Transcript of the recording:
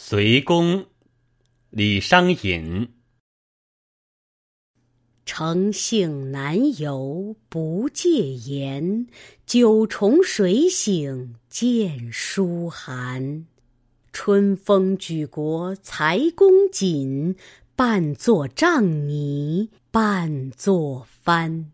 随公，李商隐。诚信难游不戒严，九重水醒见书寒。春风举国才公瑾，半作帐泥半作帆。